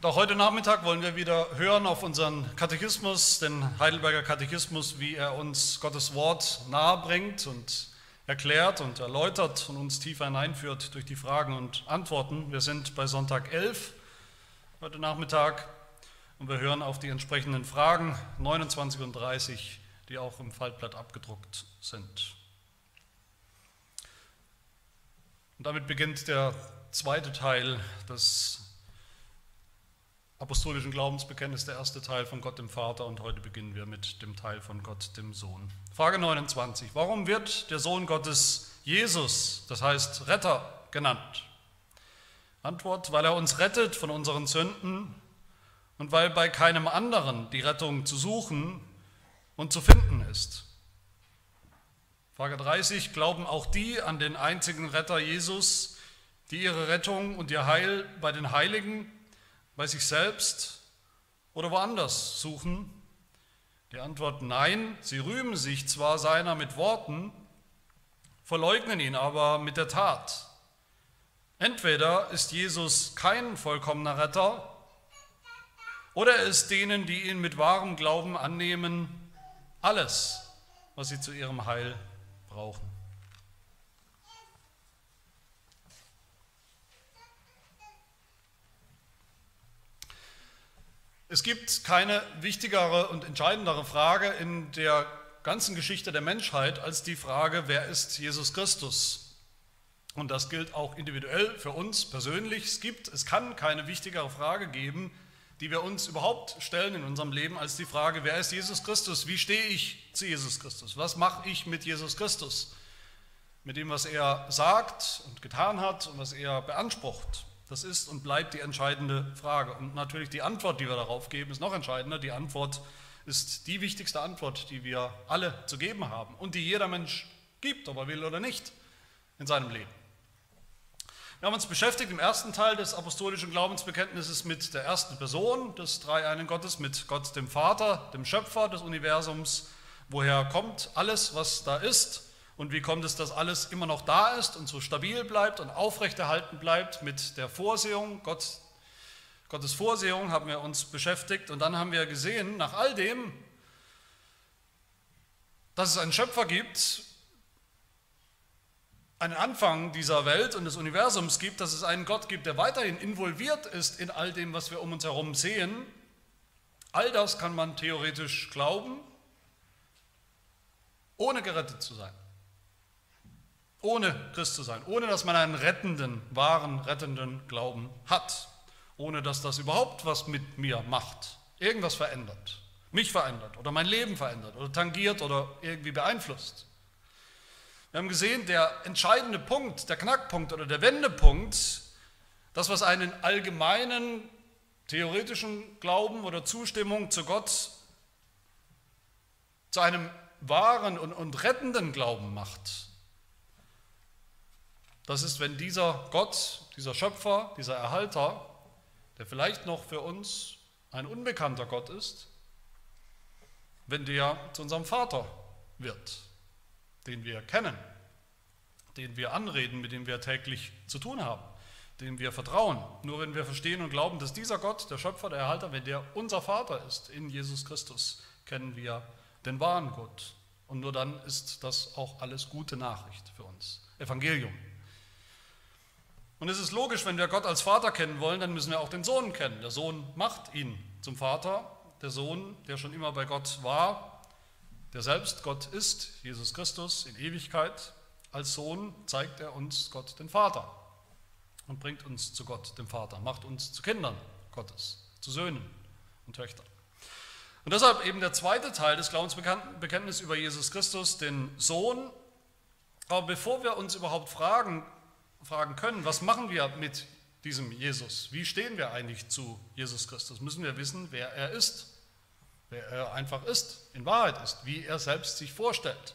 Doch heute Nachmittag wollen wir wieder hören auf unseren Katechismus, den Heidelberger Katechismus, wie er uns Gottes Wort nahebringt und erklärt und erläutert und uns tiefer hineinführt durch die Fragen und Antworten. Wir sind bei Sonntag 11 heute Nachmittag und wir hören auf die entsprechenden Fragen 29 und 30, die auch im Faltblatt abgedruckt sind. Und damit beginnt der zweite Teil des apostolischen Glaubensbekenntnisses, der erste Teil von Gott dem Vater und heute beginnen wir mit dem Teil von Gott dem Sohn. Frage 29. Warum wird der Sohn Gottes Jesus, das heißt Retter, genannt? Antwort, weil er uns rettet von unseren Sünden und weil bei keinem anderen die Rettung zu suchen und zu finden ist. Frage 30. Glauben auch die an den einzigen Retter Jesus, die ihre Rettung und ihr Heil bei den Heiligen, bei sich selbst oder woanders suchen? Die Antwort nein, sie rühmen sich zwar seiner mit Worten, verleugnen ihn aber mit der Tat. Entweder ist Jesus kein vollkommener Retter, oder er ist denen, die ihn mit wahrem Glauben annehmen, alles, was sie zu ihrem Heil brauchen. Es gibt keine wichtigere und entscheidendere Frage in der ganzen Geschichte der Menschheit als die Frage, wer ist Jesus Christus? Und das gilt auch individuell für uns persönlich. Es gibt, es kann keine wichtigere Frage geben, die wir uns überhaupt stellen in unserem Leben, als die Frage, wer ist Jesus Christus? Wie stehe ich zu Jesus Christus? Was mache ich mit Jesus Christus? Mit dem, was er sagt und getan hat und was er beansprucht. Das ist und bleibt die entscheidende Frage. Und natürlich die Antwort, die wir darauf geben, ist noch entscheidender. Die Antwort ist die wichtigste Antwort, die wir alle zu geben haben und die jeder Mensch gibt, ob er will oder nicht, in seinem Leben. Wir haben uns beschäftigt im ersten Teil des apostolischen Glaubensbekenntnisses mit der ersten Person des dreieinen Gottes, mit Gott dem Vater, dem Schöpfer des Universums. Woher kommt alles, was da ist? Und wie kommt es, dass alles immer noch da ist und so stabil bleibt und aufrechterhalten bleibt mit der Vorsehung? Gott, Gottes Vorsehung haben wir uns beschäftigt und dann haben wir gesehen, nach all dem, dass es einen Schöpfer gibt, einen Anfang dieser Welt und des Universums gibt, dass es einen Gott gibt, der weiterhin involviert ist in all dem, was wir um uns herum sehen. All das kann man theoretisch glauben, ohne gerettet zu sein ohne Christ zu sein, ohne dass man einen rettenden, wahren, rettenden Glauben hat, ohne dass das überhaupt was mit mir macht, irgendwas verändert, mich verändert oder mein Leben verändert oder tangiert oder irgendwie beeinflusst. Wir haben gesehen, der entscheidende Punkt, der Knackpunkt oder der Wendepunkt, das, was einen allgemeinen theoretischen Glauben oder Zustimmung zu Gott zu einem wahren und, und rettenden Glauben macht, das ist, wenn dieser Gott, dieser Schöpfer, dieser Erhalter, der vielleicht noch für uns ein unbekannter Gott ist, wenn der zu unserem Vater wird, den wir kennen, den wir anreden, mit dem wir täglich zu tun haben, dem wir vertrauen. Nur wenn wir verstehen und glauben, dass dieser Gott, der Schöpfer, der Erhalter, wenn der unser Vater ist in Jesus Christus, kennen wir den wahren Gott. Und nur dann ist das auch alles gute Nachricht für uns. Evangelium. Und es ist logisch, wenn wir Gott als Vater kennen wollen, dann müssen wir auch den Sohn kennen. Der Sohn macht ihn zum Vater. Der Sohn, der schon immer bei Gott war, der selbst Gott ist, Jesus Christus in Ewigkeit, als Sohn zeigt er uns Gott den Vater und bringt uns zu Gott dem Vater, macht uns zu Kindern Gottes, zu Söhnen und Töchtern. Und deshalb eben der zweite Teil des Glaubensbekenntnisses über Jesus Christus, den Sohn. Aber bevor wir uns überhaupt fragen, fragen können, was machen wir mit diesem Jesus? Wie stehen wir eigentlich zu Jesus Christus? Müssen wir wissen, wer er ist, wer er einfach ist, in Wahrheit ist, wie er selbst sich vorstellt.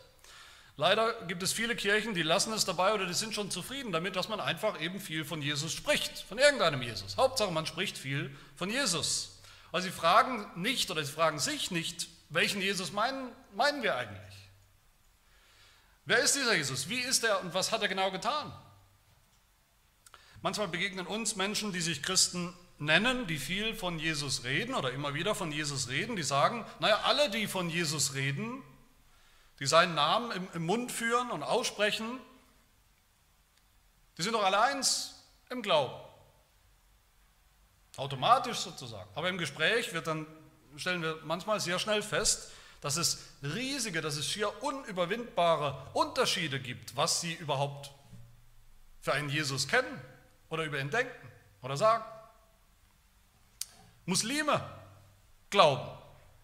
Leider gibt es viele Kirchen, die lassen es dabei oder die sind schon zufrieden damit, dass man einfach eben viel von Jesus spricht, von irgendeinem Jesus. Hauptsache, man spricht viel von Jesus. Also sie fragen nicht oder sie fragen sich nicht, welchen Jesus meinen, meinen wir eigentlich? Wer ist dieser Jesus? Wie ist er und was hat er genau getan? Manchmal begegnen uns Menschen, die sich Christen nennen, die viel von Jesus reden oder immer wieder von Jesus reden, die sagen, naja, alle, die von Jesus reden, die seinen Namen im, im Mund führen und aussprechen, die sind doch alle eins im Glauben. Automatisch sozusagen. Aber im Gespräch wird dann, stellen wir manchmal sehr schnell fest, dass es riesige, dass es schier unüberwindbare Unterschiede gibt, was sie überhaupt für einen Jesus kennen oder über ihn denken oder sagen. Muslime glauben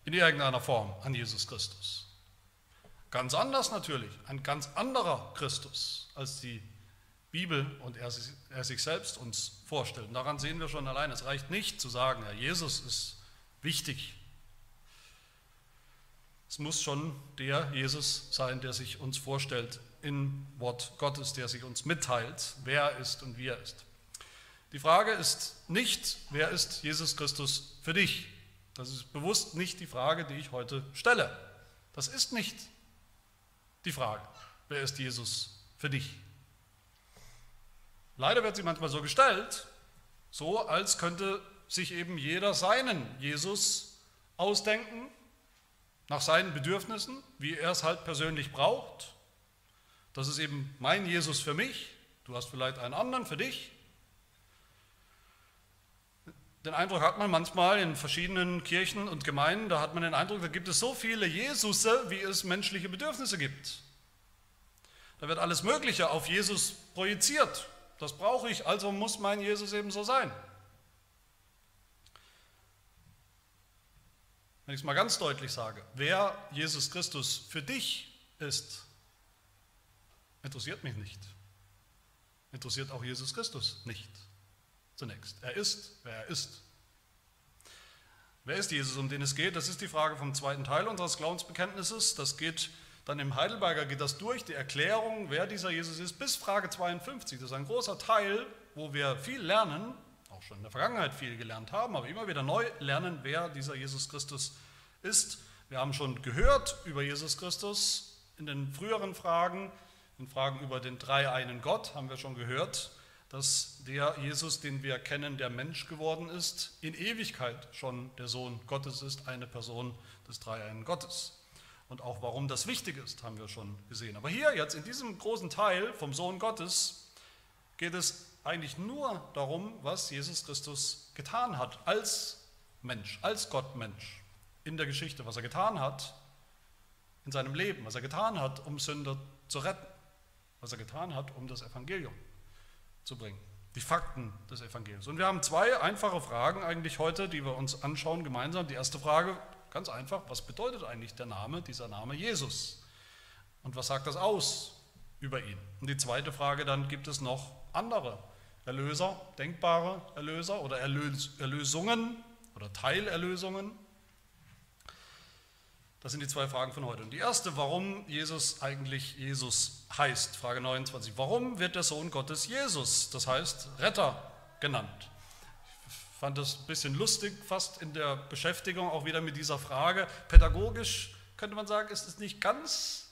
in irgendeiner Form an Jesus Christus. Ganz anders natürlich, ein ganz anderer Christus, als die Bibel und er, er sich selbst uns vorstellt. Daran sehen wir schon allein, es reicht nicht zu sagen, ja, Jesus ist wichtig. Es muss schon der Jesus sein, der sich uns vorstellt im Wort Gottes, der sich uns mitteilt, wer er ist und wie er ist. Die Frage ist nicht, wer ist Jesus Christus für dich? Das ist bewusst nicht die Frage, die ich heute stelle. Das ist nicht die Frage, wer ist Jesus für dich? Leider wird sie manchmal so gestellt, so als könnte sich eben jeder seinen Jesus ausdenken, nach seinen Bedürfnissen, wie er es halt persönlich braucht. Das ist eben mein Jesus für mich, du hast vielleicht einen anderen für dich. Den Eindruck hat man manchmal in verschiedenen Kirchen und Gemeinden, da hat man den Eindruck, da gibt es so viele Jesusse, wie es menschliche Bedürfnisse gibt. Da wird alles Mögliche auf Jesus projiziert. Das brauche ich, also muss mein Jesus eben so sein. Wenn ich es mal ganz deutlich sage, wer Jesus Christus für dich ist, interessiert mich nicht. Interessiert auch Jesus Christus nicht zunächst. Er ist, wer er ist. Wer ist Jesus, um den es geht? Das ist die Frage vom zweiten Teil unseres Glaubensbekenntnisses. Das geht dann im Heidelberger geht das durch, die Erklärung, wer dieser Jesus ist, bis Frage 52. Das ist ein großer Teil, wo wir viel lernen, auch schon in der Vergangenheit viel gelernt haben, aber immer wieder neu lernen, wer dieser Jesus Christus ist. Wir haben schon gehört über Jesus Christus in den früheren Fragen, in Fragen über den dreieinen Gott haben wir schon gehört, dass der Jesus, den wir kennen, der Mensch geworden ist, in Ewigkeit schon der Sohn Gottes ist, eine Person des dreieinen Gottes. Und auch warum das wichtig ist, haben wir schon gesehen. Aber hier jetzt in diesem großen Teil vom Sohn Gottes geht es eigentlich nur darum, was Jesus Christus getan hat als Mensch, als Gottmensch in der Geschichte, was er getan hat in seinem Leben, was er getan hat, um Sünder zu retten, was er getan hat, um das Evangelium zu bringen. Die Fakten des Evangeliums. Und wir haben zwei einfache Fragen eigentlich heute, die wir uns anschauen gemeinsam. Die erste Frage, ganz einfach, was bedeutet eigentlich der Name, dieser Name Jesus? Und was sagt das aus über ihn? Und die zweite Frage dann, gibt es noch andere Erlöser, denkbare Erlöser oder Erlös Erlösungen oder Teilerlösungen? Das sind die zwei Fragen von heute. Und die erste, warum Jesus eigentlich Jesus heißt, Frage 29. Warum wird der Sohn Gottes Jesus, das heißt Retter, genannt? Ich fand das ein bisschen lustig, fast in der Beschäftigung auch wieder mit dieser Frage. Pädagogisch könnte man sagen, ist es nicht ganz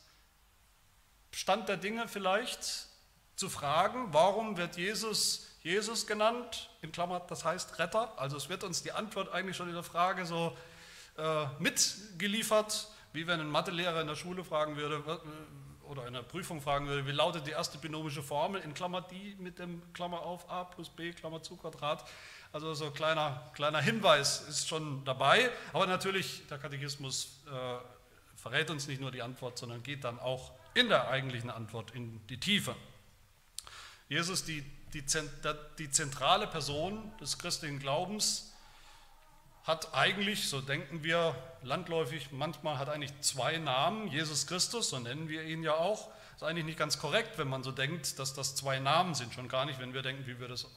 Stand der Dinge vielleicht zu fragen, warum wird Jesus Jesus genannt, in Klammer, das heißt Retter. Also es wird uns die Antwort eigentlich schon in der Frage so äh, mitgeliefert, wie wenn ein Mathelehrer in der Schule fragen würde äh, oder in der Prüfung fragen würde, wie lautet die erste binomische Formel in Klammer die mit dem Klammer auf a plus b Klammer zu Quadrat. Also so ein kleiner, kleiner Hinweis ist schon dabei, aber natürlich der Katechismus äh, verrät uns nicht nur die Antwort, sondern geht dann auch in der eigentlichen Antwort in die Tiefe. Jesus, die, die, die zentrale Person des christlichen Glaubens, hat eigentlich, so denken wir landläufig, manchmal hat eigentlich zwei Namen. Jesus Christus, so nennen wir ihn ja auch. Ist eigentlich nicht ganz korrekt, wenn man so denkt, dass das zwei Namen sind. Schon gar nicht, wenn wir denken, wie wir das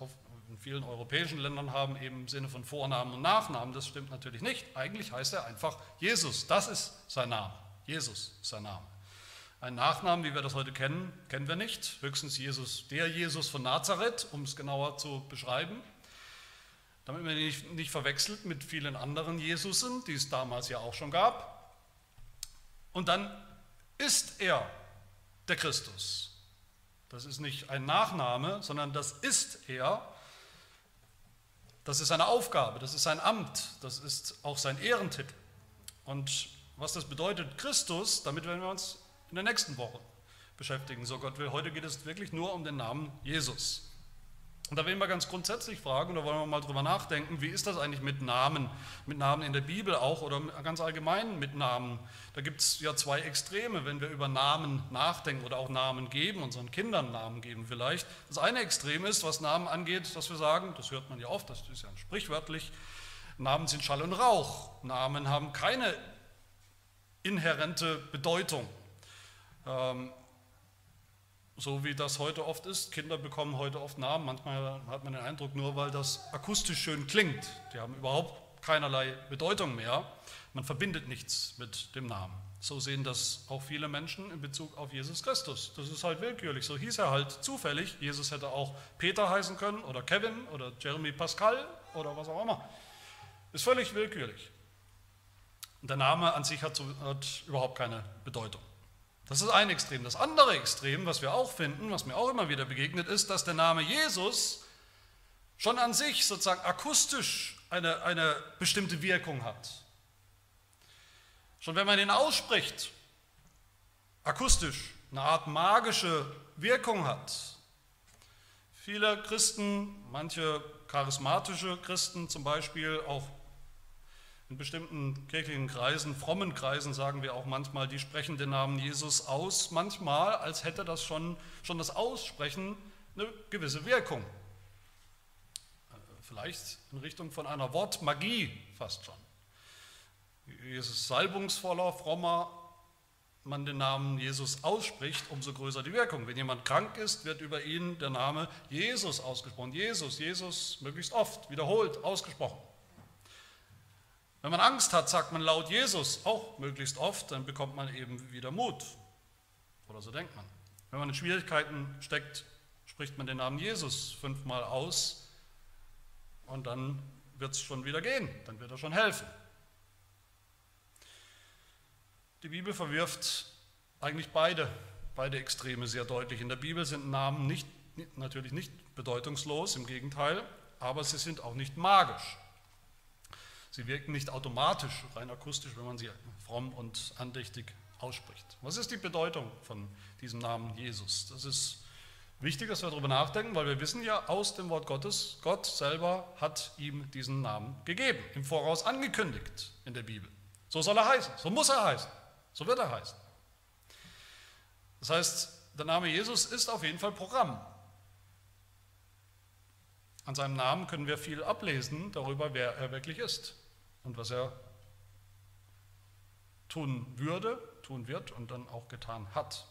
in vielen europäischen Ländern haben, eben im Sinne von Vornamen und Nachnamen. Das stimmt natürlich nicht. Eigentlich heißt er einfach Jesus. Das ist sein Name. Jesus ist sein Name. Ein Nachnamen, wie wir das heute kennen, kennen wir nicht. Höchstens Jesus, der Jesus von Nazareth, um es genauer zu beschreiben damit man ihn nicht, nicht verwechselt mit vielen anderen Jesusen, die es damals ja auch schon gab. Und dann ist er der Christus. Das ist nicht ein Nachname, sondern das ist er. Das ist seine Aufgabe, das ist sein Amt, das ist auch sein Ehrentitel. Und was das bedeutet, Christus, damit werden wir uns in der nächsten Woche beschäftigen, so Gott will. Heute geht es wirklich nur um den Namen Jesus. Und da will mal ganz grundsätzlich fragen, da wollen wir mal drüber nachdenken, wie ist das eigentlich mit Namen, mit Namen in der Bibel auch oder ganz allgemein mit Namen. Da gibt es ja zwei Extreme, wenn wir über Namen nachdenken oder auch Namen geben, unseren Kindern Namen geben vielleicht. Das eine Extrem ist, was Namen angeht, dass wir sagen, das hört man ja oft, das ist ja sprichwörtlich, Namen sind Schall und Rauch. Namen haben keine inhärente Bedeutung. Ähm, so wie das heute oft ist. Kinder bekommen heute oft Namen. Manchmal hat man den Eindruck, nur weil das akustisch schön klingt. Die haben überhaupt keinerlei Bedeutung mehr. Man verbindet nichts mit dem Namen. So sehen das auch viele Menschen in Bezug auf Jesus Christus. Das ist halt willkürlich. So hieß er halt zufällig. Jesus hätte auch Peter heißen können oder Kevin oder Jeremy Pascal oder was auch immer. Ist völlig willkürlich. Der Name an sich hat, hat überhaupt keine Bedeutung. Das ist ein Extrem. Das andere Extrem, was wir auch finden, was mir auch immer wieder begegnet, ist, dass der Name Jesus schon an sich sozusagen akustisch eine, eine bestimmte Wirkung hat. Schon wenn man ihn ausspricht, akustisch eine Art magische Wirkung hat. Viele Christen, manche charismatische Christen zum Beispiel, auch in bestimmten kirchlichen Kreisen, frommen Kreisen sagen wir auch manchmal, die sprechen den Namen Jesus aus, manchmal als hätte das schon, schon das Aussprechen eine gewisse Wirkung. Vielleicht in Richtung von einer Wortmagie fast schon. Jesus salbungsvoller, frommer man den Namen Jesus ausspricht, umso größer die Wirkung. Wenn jemand krank ist, wird über ihn der Name Jesus ausgesprochen. Jesus, Jesus möglichst oft, wiederholt ausgesprochen. Wenn man Angst hat, sagt man laut Jesus auch möglichst oft, dann bekommt man eben wieder Mut. Oder so denkt man. Wenn man in Schwierigkeiten steckt, spricht man den Namen Jesus fünfmal aus und dann wird es schon wieder gehen, dann wird er schon helfen. Die Bibel verwirft eigentlich beide, beide Extreme sehr deutlich. In der Bibel sind Namen nicht, natürlich nicht bedeutungslos, im Gegenteil, aber sie sind auch nicht magisch. Sie wirken nicht automatisch, rein akustisch, wenn man sie fromm und andächtig ausspricht. Was ist die Bedeutung von diesem Namen Jesus? Das ist wichtig, dass wir darüber nachdenken, weil wir wissen ja aus dem Wort Gottes, Gott selber hat ihm diesen Namen gegeben, im Voraus angekündigt in der Bibel. So soll er heißen, so muss er heißen, so wird er heißen. Das heißt, der Name Jesus ist auf jeden Fall Programm. An seinem Namen können wir viel ablesen darüber, wer er wirklich ist und was er tun würde, tun wird und dann auch getan hat.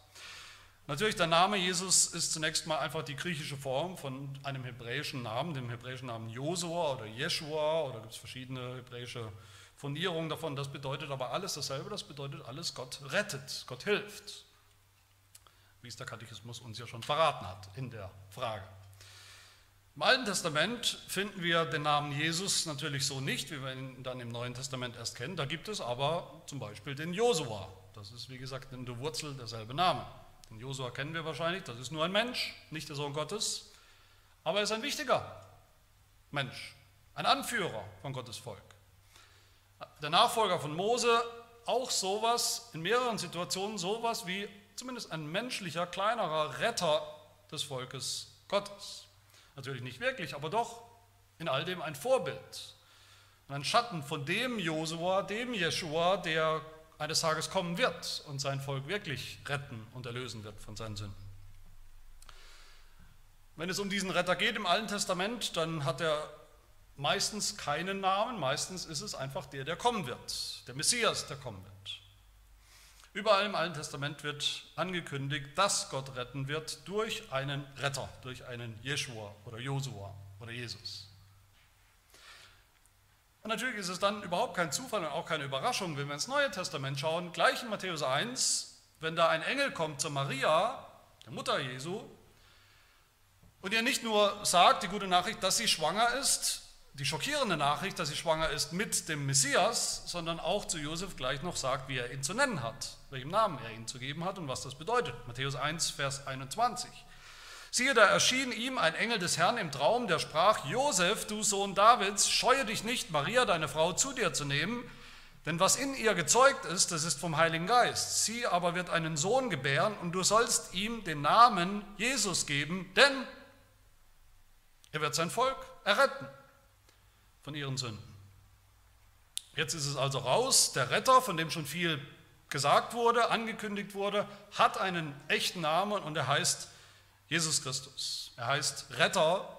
Natürlich, der Name Jesus ist zunächst mal einfach die griechische Form von einem hebräischen Namen, dem hebräischen Namen Josua oder Jeshua, oder gibt es verschiedene hebräische Fundierungen davon. Das bedeutet aber alles dasselbe, das bedeutet alles, Gott rettet, Gott hilft. Wie es der Katechismus uns ja schon verraten hat in der Frage. Im Alten Testament finden wir den Namen Jesus natürlich so nicht, wie wir ihn dann im Neuen Testament erst kennen. Da gibt es aber zum Beispiel den Josua. Das ist wie gesagt in der Wurzel derselbe Name. Den Josua kennen wir wahrscheinlich, das ist nur ein Mensch, nicht der Sohn Gottes, aber er ist ein wichtiger Mensch, ein Anführer von Gottes Volk. Der Nachfolger von Mose, auch sowas, in mehreren Situationen sowas wie zumindest ein menschlicher, kleinerer Retter des Volkes Gottes. Natürlich nicht wirklich, aber doch in all dem ein Vorbild. ein Schatten von dem Josua, dem Jeschua, der eines Tages kommen wird und sein Volk wirklich retten und erlösen wird von seinen Sünden. Wenn es um diesen Retter geht im Alten Testament, dann hat er meistens keinen Namen, meistens ist es einfach der, der kommen wird, der Messias, der kommen wird. Überall im Alten Testament wird angekündigt, dass Gott retten wird durch einen Retter, durch einen Jeschua oder Josua oder Jesus. Und natürlich ist es dann überhaupt kein Zufall und auch keine Überraschung, wenn wir ins Neue Testament schauen, gleich in Matthäus 1, wenn da ein Engel kommt zu Maria, der Mutter Jesu, und ihr nicht nur sagt, die gute Nachricht, dass sie schwanger ist, die schockierende Nachricht, dass sie schwanger ist mit dem Messias, sondern auch zu Josef gleich noch sagt, wie er ihn zu nennen hat, welchem Namen er ihn zu geben hat und was das bedeutet. Matthäus 1, Vers 21. Siehe, da erschien ihm ein Engel des Herrn im Traum, der sprach, Josef, du Sohn Davids, scheue dich nicht, Maria, deine Frau, zu dir zu nehmen, denn was in ihr gezeugt ist, das ist vom Heiligen Geist. Sie aber wird einen Sohn gebären und du sollst ihm den Namen Jesus geben, denn er wird sein Volk erretten von ihren Sünden. Jetzt ist es also raus, der Retter, von dem schon viel gesagt wurde, angekündigt wurde, hat einen echten Namen und er heißt Jesus Christus. Er heißt Retter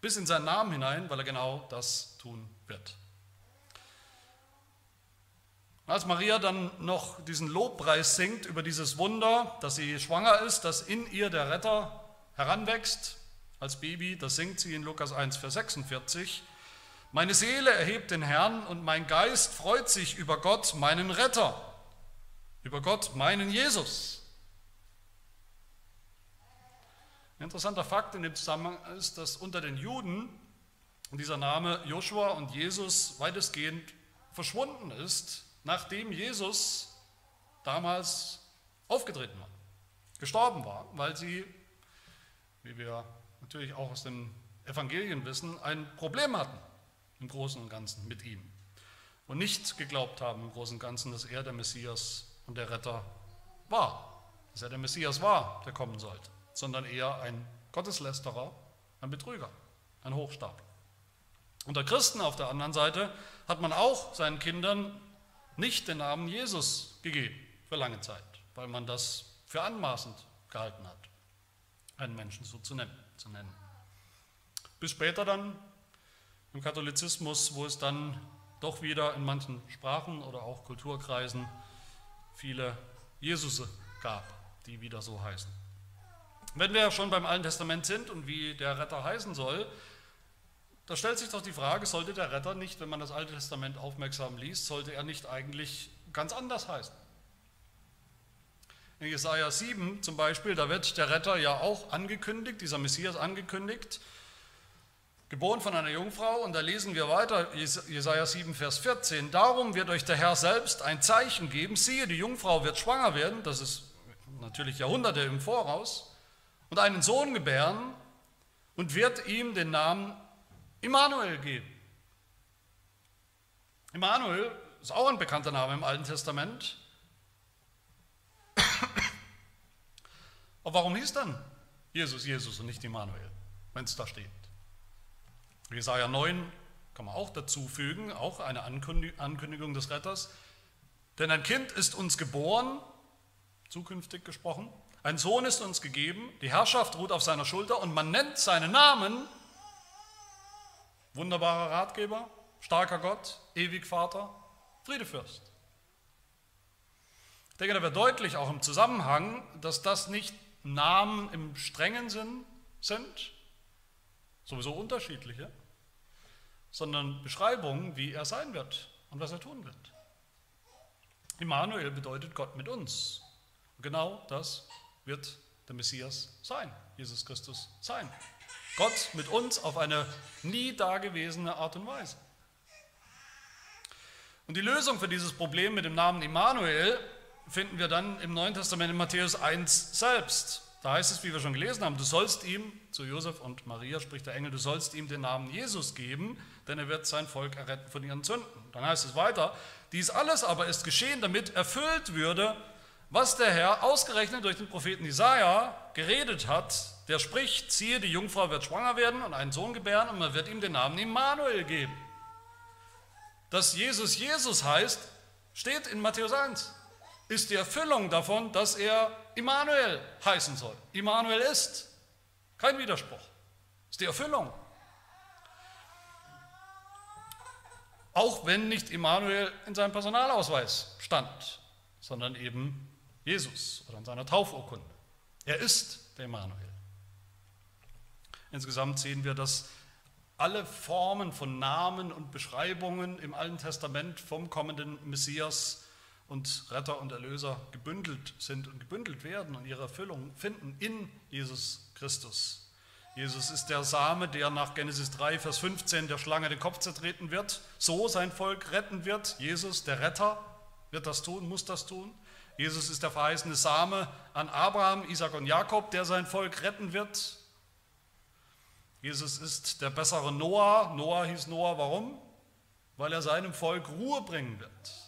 bis in seinen Namen hinein, weil er genau das tun wird. Als Maria dann noch diesen Lobpreis singt über dieses Wunder, dass sie schwanger ist, dass in ihr der Retter heranwächst als Baby, das singt sie in Lukas 1, Vers 46. Meine Seele erhebt den Herrn und mein Geist freut sich über Gott, meinen Retter, über Gott, meinen Jesus. Ein interessanter Fakt in dem Zusammenhang ist, dass unter den Juden dieser Name Joshua und Jesus weitestgehend verschwunden ist nachdem Jesus damals aufgetreten war, gestorben war, weil sie, wie wir natürlich auch aus den Evangelien wissen, ein Problem hatten im Großen und Ganzen mit ihm und nicht geglaubt haben im Großen und Ganzen, dass er der Messias und der Retter war, dass er der Messias war, der kommen sollte, sondern eher ein Gotteslästerer, ein Betrüger, ein Hochstapler. Unter Christen auf der anderen Seite hat man auch seinen Kindern nicht den Namen Jesus gegeben für lange Zeit, weil man das für anmaßend gehalten hat, einen Menschen so zu nennen. Zu nennen. Bis später dann im Katholizismus, wo es dann doch wieder in manchen Sprachen oder auch Kulturkreisen viele Jesusse gab, die wieder so heißen. Wenn wir schon beim Alten Testament sind und wie der Retter heißen soll, da stellt sich doch die Frage, sollte der Retter nicht, wenn man das Alte Testament aufmerksam liest, sollte er nicht eigentlich ganz anders heißen? In Jesaja 7 zum Beispiel, da wird der Retter ja auch angekündigt, dieser Messias angekündigt, geboren von einer Jungfrau. Und da lesen wir weiter, Jesaja 7, Vers 14. Darum wird euch der Herr selbst ein Zeichen geben. Siehe, die Jungfrau wird schwanger werden, das ist natürlich Jahrhunderte im Voraus, und einen Sohn gebären und wird ihm den Namen Immanuel geben. Immanuel ist auch ein bekannter Name im Alten Testament. Aber warum hieß dann Jesus Jesus und nicht Immanuel, wenn es da steht? Jesaja 9 kann man auch dazu fügen, auch eine Ankündigung des Retters. Denn ein Kind ist uns geboren, zukünftig gesprochen, ein Sohn ist uns gegeben, die Herrschaft ruht auf seiner Schulter und man nennt seinen Namen Wunderbarer Ratgeber, starker Gott, ewig Vater, Friedefürst. Ich denke, da wird deutlich auch im Zusammenhang, dass das nicht Namen im strengen Sinn sind, sowieso unterschiedliche, sondern Beschreibungen, wie er sein wird und was er tun wird. Immanuel bedeutet Gott mit uns. Und genau das wird der Messias sein, Jesus Christus sein. Gott mit uns auf eine nie dagewesene Art und Weise. Und die Lösung für dieses Problem mit dem Namen Immanuel finden wir dann im Neuen Testament in Matthäus 1 selbst. Da heißt es, wie wir schon gelesen haben, du sollst ihm, zu Josef und Maria spricht der Engel, du sollst ihm den Namen Jesus geben, denn er wird sein Volk erretten von ihren Sünden. Dann heißt es weiter, dies alles aber ist geschehen, damit erfüllt würde, was der Herr ausgerechnet durch den Propheten Jesaja geredet hat, der spricht, siehe, die Jungfrau wird schwanger werden und einen Sohn gebären und man wird ihm den Namen Immanuel geben. Dass Jesus Jesus heißt, steht in Matthäus 1, ist die Erfüllung davon, dass er Immanuel heißen soll. Immanuel ist. Kein Widerspruch. Ist die Erfüllung. Auch wenn nicht Immanuel in seinem Personalausweis stand, sondern eben Jesus oder in seiner Taufurkunde. Er ist der Immanuel. Insgesamt sehen wir, dass alle Formen von Namen und Beschreibungen im Alten Testament vom kommenden Messias und Retter und Erlöser gebündelt sind und gebündelt werden und ihre Erfüllung finden in Jesus Christus. Jesus ist der Same, der nach Genesis 3, Vers 15 der Schlange den Kopf zertreten wird, so sein Volk retten wird. Jesus, der Retter, wird das tun, muss das tun. Jesus ist der verheißene Same an Abraham, Isaac und Jakob, der sein Volk retten wird. Jesus ist der bessere Noah. Noah hieß Noah, warum? Weil er seinem Volk Ruhe bringen wird.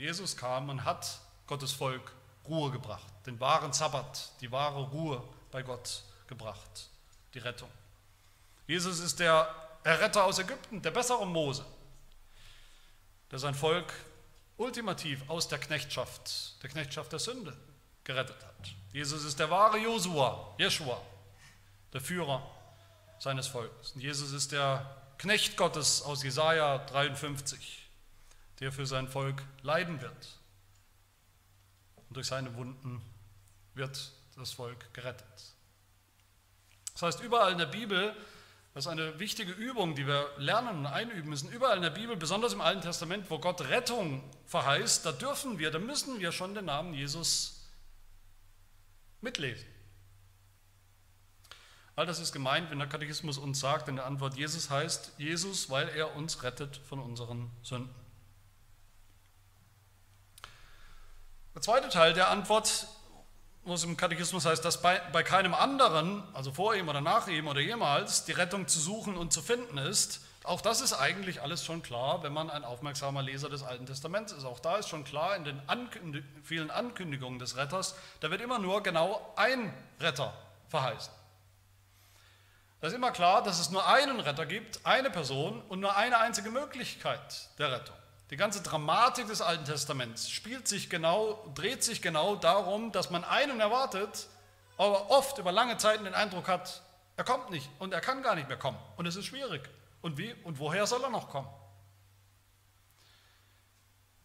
Jesus kam und hat Gottes Volk Ruhe gebracht, den wahren Sabbat, die wahre Ruhe bei Gott gebracht, die Rettung. Jesus ist der Erretter aus Ägypten, der bessere Mose, der sein Volk ultimativ aus der Knechtschaft, der Knechtschaft der Sünde gerettet hat. Jesus ist der wahre Josua, Jeschua, der Führer seines Volkes. Und Jesus ist der Knecht Gottes aus Jesaja 53, der für sein Volk leiden wird. Und durch seine Wunden wird das Volk gerettet. Das heißt, überall in der Bibel das ist eine wichtige Übung, die wir lernen und einüben müssen. Überall in der Bibel, besonders im Alten Testament, wo Gott Rettung verheißt, da dürfen wir, da müssen wir schon den Namen Jesus mitlesen. All das ist gemeint, wenn der Katechismus uns sagt, in der Antwort Jesus heißt Jesus, weil er uns rettet von unseren Sünden. Der zweite Teil der Antwort wo es im Katechismus heißt, dass bei, bei keinem anderen, also vor ihm oder nach ihm oder jemals, die Rettung zu suchen und zu finden ist. Auch das ist eigentlich alles schon klar, wenn man ein aufmerksamer Leser des Alten Testaments ist. Auch da ist schon klar in den Ankündig vielen Ankündigungen des Retters, da wird immer nur genau ein Retter verheißen. Da ist immer klar, dass es nur einen Retter gibt, eine Person und nur eine einzige Möglichkeit der Rettung. Die ganze Dramatik des Alten Testaments spielt sich genau, dreht sich genau darum, dass man einen erwartet, aber oft über lange Zeiten den Eindruck hat, er kommt nicht und er kann gar nicht mehr kommen und es ist schwierig. Und wie und woher soll er noch kommen?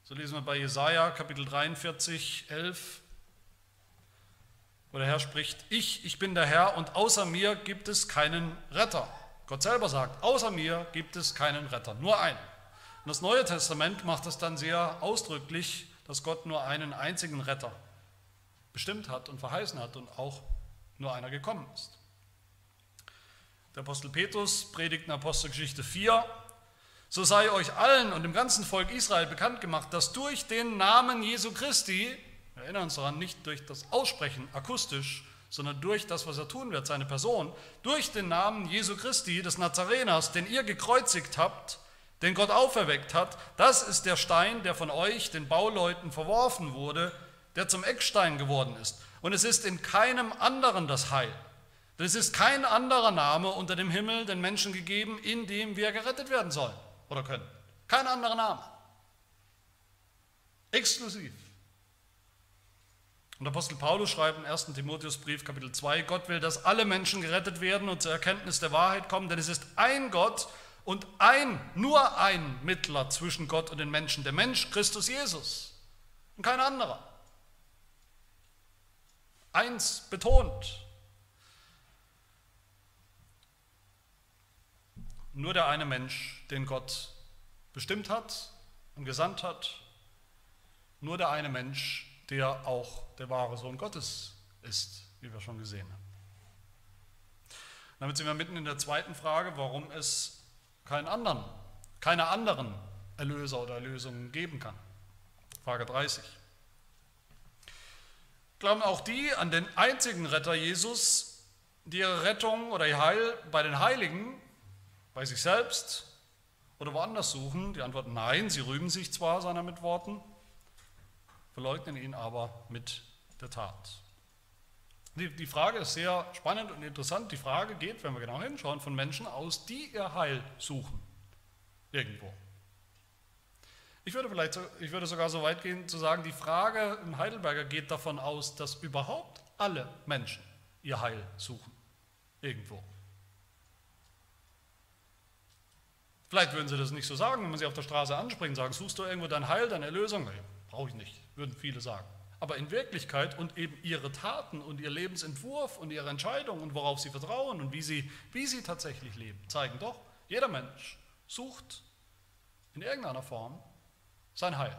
So lesen wir bei Jesaja Kapitel 43, 11, wo der Herr spricht: Ich, ich bin der Herr und außer mir gibt es keinen Retter. Gott selber sagt: Außer mir gibt es keinen Retter, nur einen. Und das Neue Testament macht es dann sehr ausdrücklich, dass Gott nur einen einzigen Retter bestimmt hat und verheißen hat und auch nur einer gekommen ist. Der Apostel Petrus predigt in Apostelgeschichte 4, so sei euch allen und dem ganzen Volk Israel bekannt gemacht, dass durch den Namen Jesu Christi, wir erinnern uns daran, nicht durch das Aussprechen akustisch, sondern durch das, was er tun wird, seine Person, durch den Namen Jesu Christi, des Nazareners, den ihr gekreuzigt habt, den Gott auferweckt hat, das ist der Stein, der von euch, den Bauleuten, verworfen wurde, der zum Eckstein geworden ist. Und es ist in keinem anderen das Heil. Denn es ist kein anderer Name unter dem Himmel den Menschen gegeben, in dem wir gerettet werden sollen oder können. Kein anderer Name. Exklusiv. Und Apostel Paulus schreibt im 1. Timotheusbrief Kapitel 2, Gott will, dass alle Menschen gerettet werden und zur Erkenntnis der Wahrheit kommen, denn es ist ein Gott und ein, nur ein Mittler zwischen Gott und den Menschen, der Mensch Christus Jesus und kein anderer. Eins betont. Nur der eine Mensch, den Gott bestimmt hat und gesandt hat, nur der eine Mensch, der auch der wahre Sohn Gottes ist, wie wir schon gesehen haben. Damit sind wir mitten in der zweiten Frage, warum es keinen anderen, keine anderen Erlöser oder Erlösungen geben kann. Frage 30. Glauben auch die an den einzigen Retter Jesus, die ihre Rettung oder ihr Heil bei den Heiligen, bei sich selbst oder woanders suchen? Die Antwort nein, sie rühmen sich zwar seiner mit Worten, verleugnen ihn aber mit der Tat. Die, Frage ist sehr spannend und interessant. Die Frage geht, wenn wir genau hinschauen, von Menschen aus, die ihr Heil suchen. Irgendwo. Ich würde, vielleicht, ich würde sogar so weit gehen zu sagen, die Frage im Heidelberger geht davon aus, dass überhaupt alle Menschen ihr Heil suchen. Irgendwo. Vielleicht würden sie das nicht so sagen, wenn man sie auf der Straße anspricht sagen, suchst du irgendwo dein Heil, deine Erlösung? Nee, brauche ich nicht, würden viele sagen. Aber in Wirklichkeit und eben ihre Taten und ihr Lebensentwurf und ihre Entscheidungen und worauf sie vertrauen und wie sie, wie sie tatsächlich leben, zeigen doch, jeder Mensch sucht in irgendeiner Form sein Heil.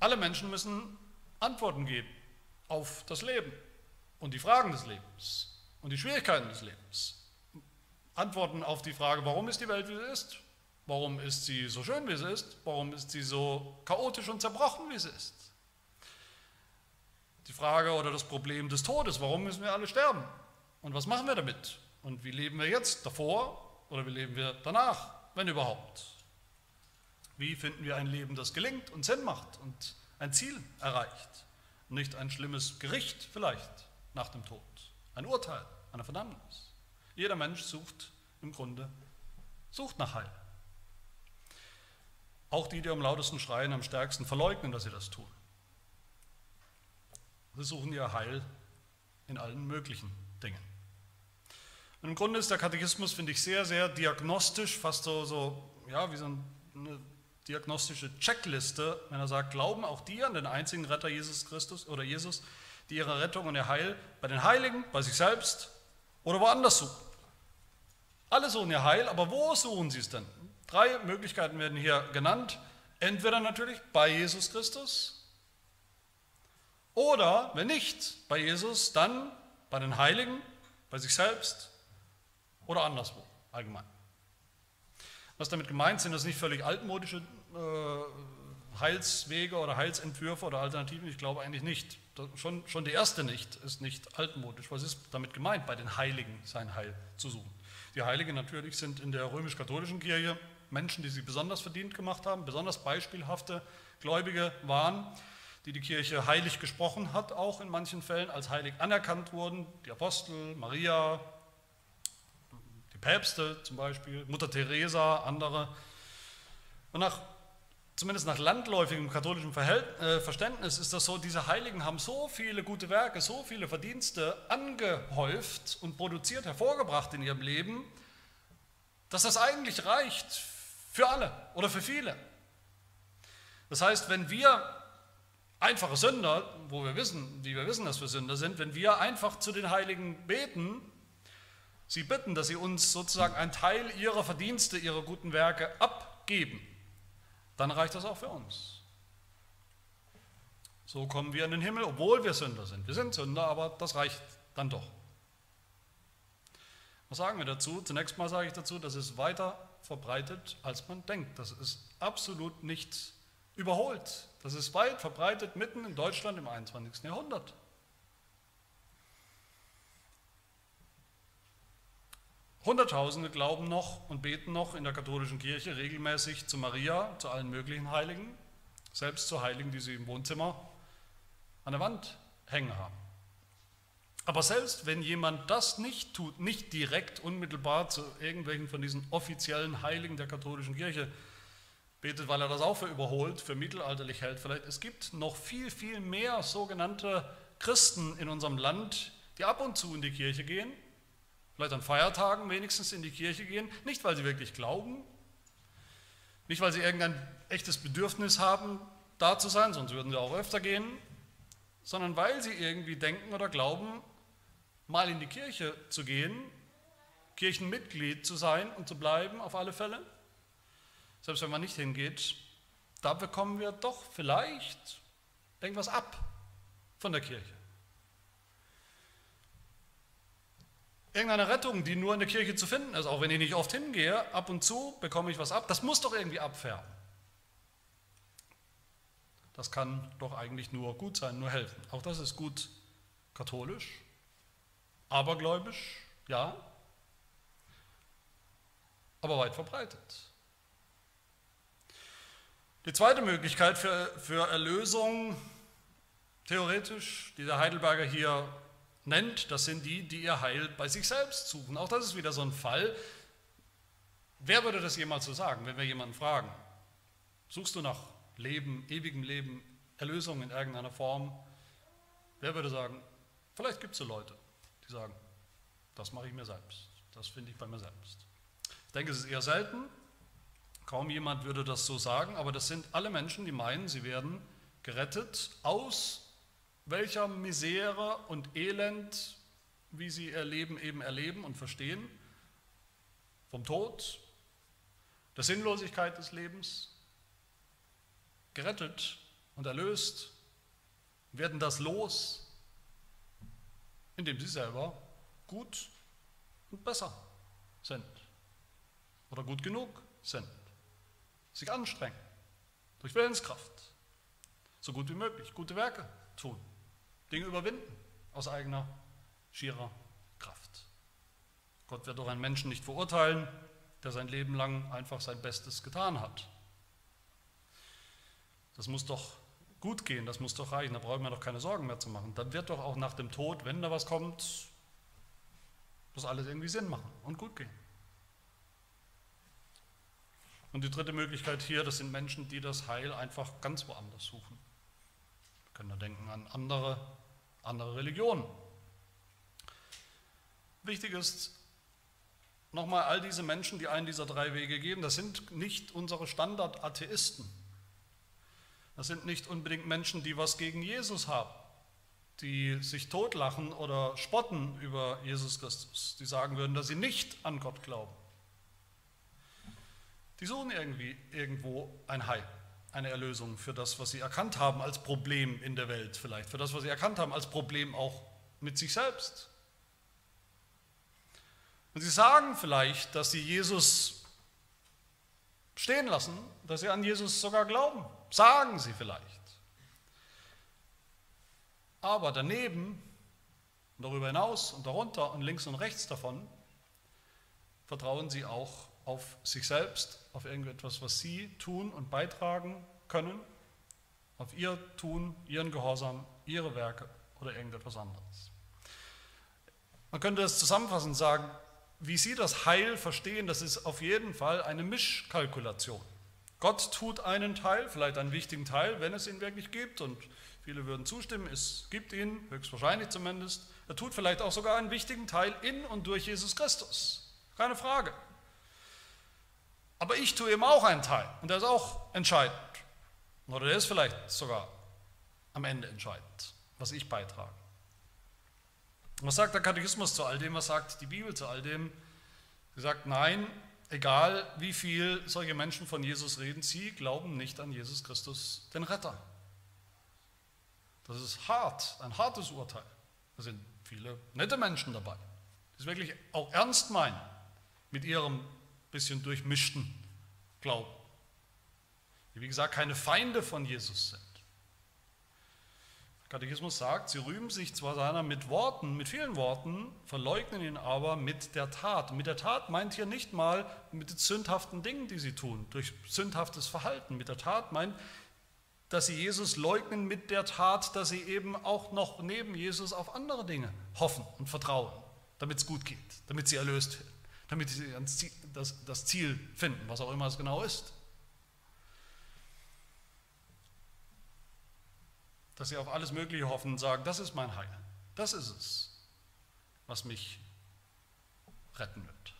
Alle Menschen müssen Antworten geben auf das Leben und die Fragen des Lebens und die Schwierigkeiten des Lebens. Antworten auf die Frage, warum ist die Welt, wie sie ist? Warum ist sie so schön, wie sie ist? Warum ist sie so chaotisch und zerbrochen, wie sie ist? Die Frage oder das Problem des Todes, warum müssen wir alle sterben? Und was machen wir damit? Und wie leben wir jetzt davor oder wie leben wir danach, wenn überhaupt? Wie finden wir ein Leben, das gelingt und Sinn macht und ein Ziel erreicht? Nicht ein schlimmes Gericht vielleicht nach dem Tod, ein Urteil, eine Verdammnis. Jeder Mensch sucht im Grunde, sucht nach Heil. Auch die, die am lautesten schreien, am stärksten verleugnen, dass sie das tun. Sie suchen ihr Heil in allen möglichen Dingen. Und Im Grunde ist der Katechismus, finde ich, sehr, sehr diagnostisch, fast so, so ja, wie so eine diagnostische Checkliste, wenn er sagt, glauben auch die an den einzigen Retter Jesus Christus oder Jesus, die ihre Rettung und ihr Heil bei den Heiligen, bei sich selbst oder woanders suchen. Alle suchen ihr Heil, aber wo suchen sie es denn? Drei Möglichkeiten werden hier genannt. Entweder natürlich bei Jesus Christus oder, wenn nicht bei Jesus, dann bei den Heiligen, bei sich selbst oder anderswo allgemein. Was damit gemeint sind, das nicht völlig altmodische äh, Heilswege oder Heilsentwürfe oder Alternativen. Ich glaube eigentlich nicht. Schon, schon die erste nicht ist nicht altmodisch. Was ist damit gemeint, bei den Heiligen sein Heil zu suchen? Die Heiligen natürlich sind in der römisch-katholischen Kirche Menschen, die sie besonders verdient gemacht haben, besonders beispielhafte Gläubige waren, die die Kirche heilig gesprochen hat, auch in manchen Fällen als heilig anerkannt wurden. Die Apostel, Maria, die Päpste zum Beispiel, Mutter Teresa, andere. Und nach, zumindest nach landläufigem katholischen äh, Verständnis ist das so, diese Heiligen haben so viele gute Werke, so viele Verdienste angehäuft und produziert, hervorgebracht in ihrem Leben, dass das eigentlich reicht für alle oder für viele. Das heißt, wenn wir einfache Sünder, wo wir wissen, wie wir wissen, dass wir Sünder sind, wenn wir einfach zu den Heiligen beten, sie bitten, dass sie uns sozusagen einen Teil ihrer Verdienste, ihrer guten Werke abgeben, dann reicht das auch für uns. So kommen wir in den Himmel, obwohl wir Sünder sind. Wir sind Sünder, aber das reicht dann doch. Was sagen wir dazu? Zunächst mal sage ich dazu, dass es weiter verbreitet, als man denkt. Das ist absolut nicht überholt. Das ist weit verbreitet mitten in Deutschland im 21. Jahrhundert. Hunderttausende glauben noch und beten noch in der katholischen Kirche regelmäßig zu Maria, zu allen möglichen Heiligen, selbst zu Heiligen, die sie im Wohnzimmer an der Wand hängen haben. Aber selbst wenn jemand das nicht tut, nicht direkt unmittelbar zu irgendwelchen von diesen offiziellen Heiligen der katholischen Kirche betet, weil er das auch für überholt, für mittelalterlich hält, vielleicht. Es gibt noch viel, viel mehr sogenannte Christen in unserem Land, die ab und zu in die Kirche gehen, vielleicht an Feiertagen wenigstens in die Kirche gehen, nicht weil sie wirklich glauben, nicht weil sie irgendein echtes Bedürfnis haben, da zu sein, sonst würden sie auch öfter gehen, sondern weil sie irgendwie denken oder glauben, mal in die Kirche zu gehen, Kirchenmitglied zu sein und zu bleiben, auf alle Fälle. Selbst wenn man nicht hingeht, da bekommen wir doch vielleicht irgendwas ab von der Kirche. Irgendeine Rettung, die nur in der Kirche zu finden ist, auch wenn ich nicht oft hingehe, ab und zu bekomme ich was ab, das muss doch irgendwie abfärben. Das kann doch eigentlich nur gut sein, nur helfen. Auch das ist gut katholisch, Abergläubisch, ja, aber weit verbreitet. Die zweite Möglichkeit für, für Erlösung, theoretisch, die der Heidelberger hier nennt, das sind die, die ihr Heil bei sich selbst suchen. Auch das ist wieder so ein Fall. Wer würde das jemals so sagen, wenn wir jemanden fragen? Suchst du nach Leben, ewigem Leben, Erlösung in irgendeiner Form? Wer würde sagen, vielleicht gibt es so Leute sagen, das mache ich mir selbst, das finde ich bei mir selbst. Ich denke, es ist eher selten, kaum jemand würde das so sagen, aber das sind alle Menschen, die meinen, sie werden gerettet aus welcher Misere und Elend, wie sie ihr Leben eben erleben und verstehen, vom Tod, der Sinnlosigkeit des Lebens, gerettet und erlöst, werden das los indem sie selber gut und besser sind oder gut genug sind. sich anstrengen, durch Willenskraft, so gut wie möglich, gute Werke tun, Dinge überwinden aus eigener, schierer Kraft. Gott wird doch einen Menschen nicht verurteilen, der sein Leben lang einfach sein Bestes getan hat. Das muss doch gut gehen, das muss doch reichen, da brauchen wir doch keine Sorgen mehr zu machen. Dann wird doch auch nach dem Tod, wenn da was kommt, das alles irgendwie Sinn machen und gut gehen. Und die dritte Möglichkeit hier, das sind Menschen, die das Heil einfach ganz woanders suchen. Wir können da denken an andere, andere Religionen. Wichtig ist, nochmal, all diese Menschen, die einen dieser drei Wege geben, das sind nicht unsere Standard-Atheisten. Das sind nicht unbedingt Menschen, die was gegen Jesus haben, die sich totlachen oder spotten über Jesus Christus, die sagen würden, dass sie nicht an Gott glauben. Die suchen irgendwie irgendwo ein Heil, eine Erlösung für das, was sie erkannt haben als Problem in der Welt vielleicht, für das, was sie erkannt haben als Problem auch mit sich selbst. Und sie sagen vielleicht, dass sie Jesus stehen lassen, dass sie an Jesus sogar glauben. Sagen sie vielleicht. Aber daneben, darüber hinaus und darunter und links und rechts davon, vertrauen sie auch auf sich selbst, auf irgendetwas, was sie tun und beitragen können, auf ihr Tun, ihren Gehorsam, ihre Werke oder irgendetwas anderes. Man könnte das zusammenfassend sagen, wie Sie das Heil verstehen, das ist auf jeden Fall eine Mischkalkulation. Gott tut einen Teil, vielleicht einen wichtigen Teil, wenn es ihn wirklich gibt, und viele würden zustimmen, es gibt ihn, höchstwahrscheinlich zumindest. Er tut vielleicht auch sogar einen wichtigen Teil in und durch Jesus Christus. Keine Frage. Aber ich tue eben auch einen Teil und der ist auch entscheidend. Oder der ist vielleicht sogar am Ende entscheidend, was ich beitrage. Was sagt der Katechismus zu all dem? Was sagt die Bibel zu all dem? Sie sagt, nein, egal wie viel solche Menschen von Jesus reden, sie glauben nicht an Jesus Christus, den Retter. Das ist hart, ein hartes Urteil. Da sind viele nette Menschen dabei, die es wirklich auch ernst meinen mit ihrem bisschen durchmischten Glauben. Die, wie gesagt, keine Feinde von Jesus sind. Katechismus sagt, sie rühmen sich zwar seiner mit Worten, mit vielen Worten, verleugnen ihn aber mit der Tat. Mit der Tat meint hier nicht mal mit den sündhaften Dingen, die sie tun, durch sündhaftes Verhalten. Mit der Tat meint, dass sie Jesus leugnen mit der Tat, dass sie eben auch noch neben Jesus auf andere Dinge hoffen und vertrauen, damit es gut geht, damit sie erlöst werden damit sie das Ziel finden, was auch immer es genau ist. Dass sie auf alles Mögliche hoffen und sagen, das ist mein Heil, das ist es, was mich retten wird.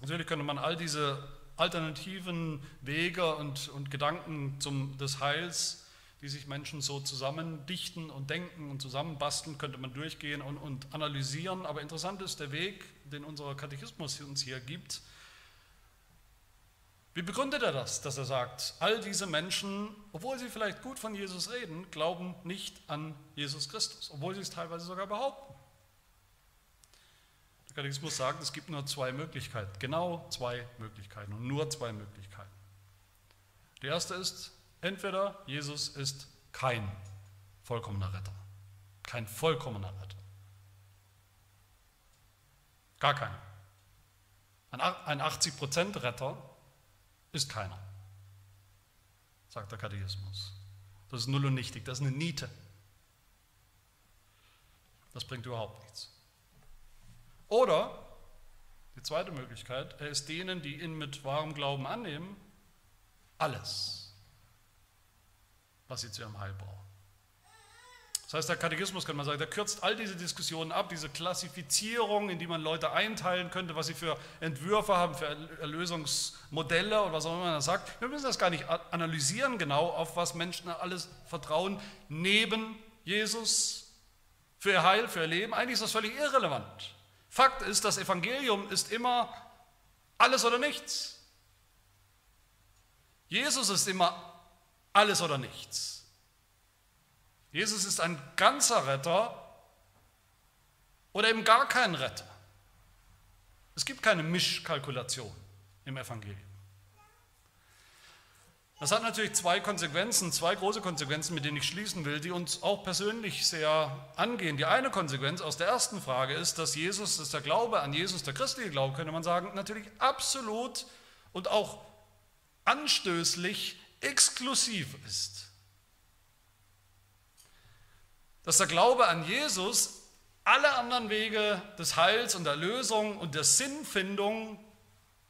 Natürlich könnte man all diese alternativen Wege und, und Gedanken zum, des Heils die sich Menschen so zusammendichten und denken und zusammenbasteln, könnte man durchgehen und, und analysieren. Aber interessant ist der Weg, den unser Katechismus uns hier gibt. Wie begründet er das, dass er sagt, all diese Menschen, obwohl sie vielleicht gut von Jesus reden, glauben nicht an Jesus Christus, obwohl sie es teilweise sogar behaupten? Der Katechismus sagt, es gibt nur zwei Möglichkeiten, genau zwei Möglichkeiten und nur zwei Möglichkeiten. Die erste ist, Entweder Jesus ist kein vollkommener Retter, kein vollkommener Retter. Gar keiner. Ein 80% Retter ist keiner, sagt der Katechismus. Das ist null und nichtig, das ist eine Niete. Das bringt überhaupt nichts. Oder die zweite Möglichkeit, er ist denen, die ihn mit wahrem Glauben annehmen, alles was sie zu ihrem Heil brauchen. Das heißt, der Katechismus, kann man sagen, der kürzt all diese Diskussionen ab, diese Klassifizierung, in die man Leute einteilen könnte, was sie für Entwürfe haben, für Erlösungsmodelle oder was auch immer man sagt. Wir müssen das gar nicht analysieren genau, auf was Menschen alles vertrauen, neben Jesus für ihr Heil, für ihr Leben. Eigentlich ist das völlig irrelevant. Fakt ist, das Evangelium ist immer alles oder nichts. Jesus ist immer alles oder nichts. Jesus ist ein ganzer Retter oder eben gar kein Retter. Es gibt keine Mischkalkulation im Evangelium. Das hat natürlich zwei Konsequenzen, zwei große Konsequenzen, mit denen ich schließen will, die uns auch persönlich sehr angehen. Die eine Konsequenz aus der ersten Frage ist, dass Jesus, dass der Glaube an Jesus, der christliche Glaube, könnte man sagen, natürlich absolut und auch anstößlich exklusiv ist. Dass der Glaube an Jesus alle anderen Wege des Heils und der Lösung und der Sinnfindung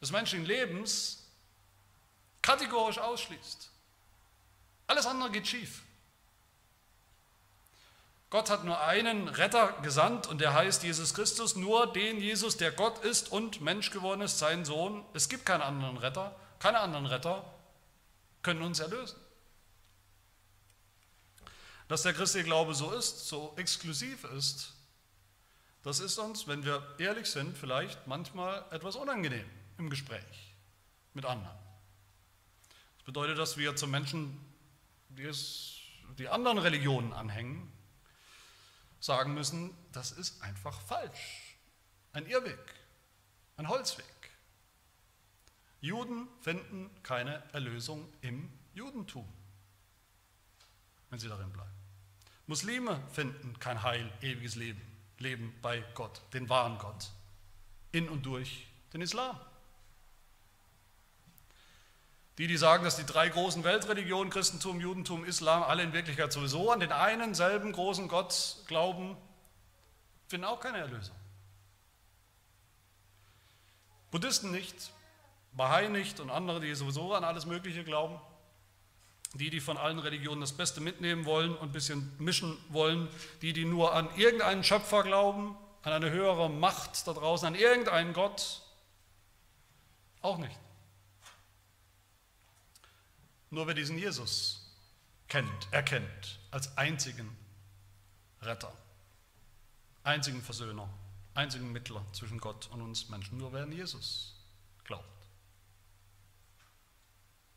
des menschlichen Lebens kategorisch ausschließt. Alles andere geht schief. Gott hat nur einen Retter gesandt und der heißt Jesus Christus, nur den Jesus, der Gott ist und Mensch geworden ist, sein Sohn. Es gibt keinen anderen Retter, keine anderen Retter können uns erlösen. Dass der christliche Glaube so ist, so exklusiv ist, das ist uns, wenn wir ehrlich sind, vielleicht manchmal etwas unangenehm im Gespräch mit anderen. Das bedeutet, dass wir zu Menschen, die, es, die anderen Religionen anhängen, sagen müssen, das ist einfach falsch. Ein Irrweg, ein Holzweg. Juden finden keine Erlösung im Judentum, wenn sie darin bleiben. Muslime finden kein Heil, ewiges Leben, Leben bei Gott, den wahren Gott, in und durch den Islam. Die, die sagen, dass die drei großen Weltreligionen, Christentum, Judentum, Islam, alle in Wirklichkeit sowieso an den einen selben großen Gott glauben, finden auch keine Erlösung. Buddhisten nicht, Bahai nicht und andere, die sowieso an alles Mögliche glauben. Die, die von allen Religionen das Beste mitnehmen wollen und ein bisschen mischen wollen. Die, die nur an irgendeinen Schöpfer glauben, an eine höhere Macht da draußen, an irgendeinen Gott. Auch nicht. Nur wer diesen Jesus kennt, erkennt als einzigen Retter, einzigen Versöhner, einzigen Mittler zwischen Gott und uns Menschen, nur wer an Jesus glaubt.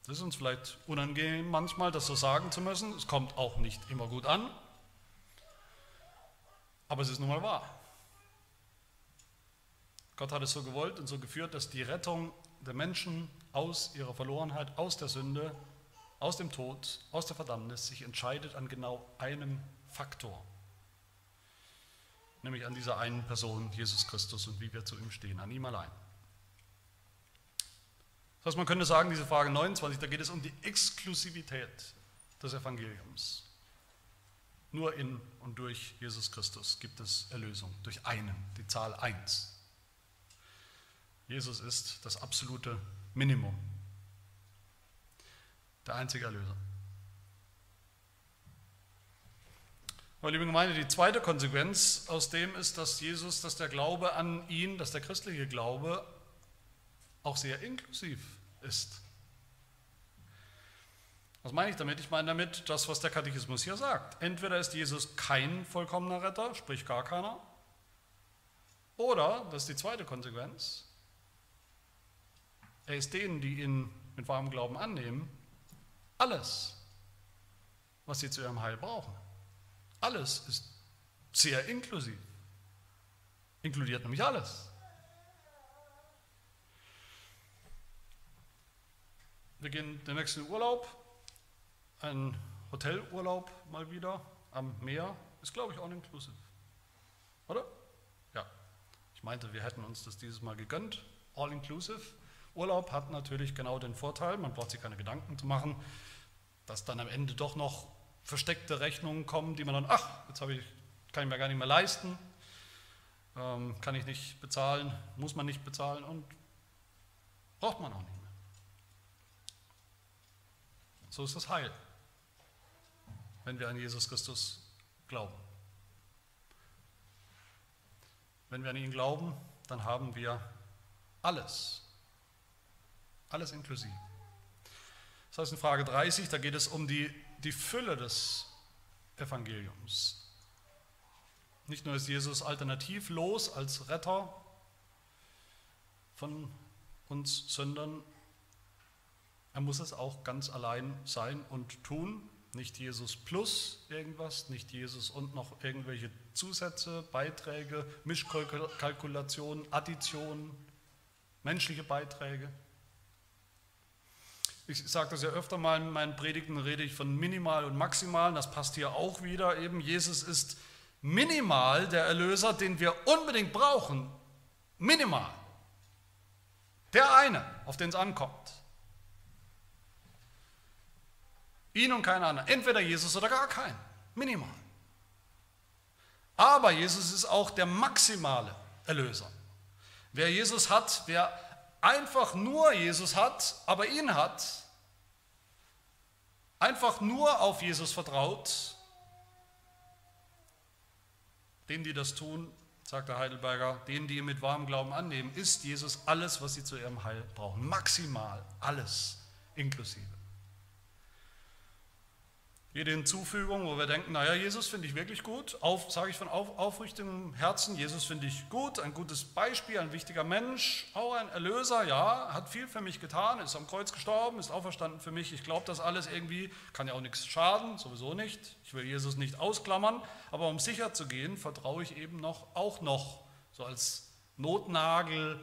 Das ist uns vielleicht unangenehm manchmal, das so sagen zu müssen. Es kommt auch nicht immer gut an. Aber es ist nun mal wahr. Gott hat es so gewollt und so geführt, dass die Rettung der Menschen aus ihrer Verlorenheit, aus der Sünde aus dem Tod, aus der Verdammnis sich entscheidet an genau einem Faktor, nämlich an dieser einen Person, Jesus Christus, und wie wir zu ihm stehen, an ihm allein. Das heißt, man könnte sagen, diese Frage 29, da geht es um die Exklusivität des Evangeliums. Nur in und durch Jesus Christus gibt es Erlösung, durch einen, die Zahl 1. Jesus ist das absolute Minimum der einzige Erlöser. Aber liebe Gemeinde, die zweite Konsequenz aus dem ist, dass Jesus, dass der Glaube an ihn, dass der christliche Glaube auch sehr inklusiv ist. Was meine ich damit? Ich meine damit das, was der Katechismus hier sagt. Entweder ist Jesus kein vollkommener Retter, sprich gar keiner, oder, das ist die zweite Konsequenz, er ist denen, die ihn mit warmem Glauben annehmen, alles, was sie zu ihrem Heil brauchen. Alles ist sehr inklusiv. Inkludiert nämlich alles. Wir gehen den nächsten Urlaub, ein Hotelurlaub mal wieder am Meer, ist glaube ich auch inklusiv. Oder? Ja. Ich meinte, wir hätten uns das dieses Mal gegönnt, all inclusive. Urlaub hat natürlich genau den Vorteil, man braucht sich keine Gedanken zu machen, dass dann am Ende doch noch versteckte Rechnungen kommen, die man dann, ach, jetzt ich, kann ich mir gar nicht mehr leisten, ähm, kann ich nicht bezahlen, muss man nicht bezahlen und braucht man auch nicht mehr. So ist das Heil, wenn wir an Jesus Christus glauben. Wenn wir an ihn glauben, dann haben wir alles alles inklusive. Das heißt in Frage 30, da geht es um die, die Fülle des Evangeliums. Nicht nur ist Jesus alternativlos als Retter von uns, sondern er muss es auch ganz allein sein und tun. Nicht Jesus plus irgendwas, nicht Jesus und noch irgendwelche Zusätze, Beiträge, Mischkalkulationen, Additionen, menschliche Beiträge. ich sage das ja öfter mal in meinen Predigten, rede ich von minimal und maximal. Das passt hier auch wieder eben. Jesus ist minimal der Erlöser, den wir unbedingt brauchen. Minimal. Der eine, auf den es ankommt. Ihn und kein anderer. Entweder Jesus oder gar kein. Minimal. Aber Jesus ist auch der maximale Erlöser. Wer Jesus hat, wer einfach nur Jesus hat, aber ihn hat, einfach nur auf Jesus vertraut, denen, die das tun, sagt der Heidelberger, denen, die ihn mit warmem Glauben annehmen, ist Jesus alles, was sie zu ihrem Heil brauchen. Maximal alles inklusive. Jede Hinzufügung, wo wir denken, naja, Jesus finde ich wirklich gut, sage ich von auf, aufrichtigem Herzen, Jesus finde ich gut, ein gutes Beispiel, ein wichtiger Mensch, auch ein Erlöser, ja, hat viel für mich getan, ist am Kreuz gestorben, ist auferstanden für mich. Ich glaube das alles irgendwie, kann ja auch nichts schaden, sowieso nicht. Ich will Jesus nicht ausklammern, aber um sicher zu gehen, vertraue ich eben noch, auch noch, so als Notnagel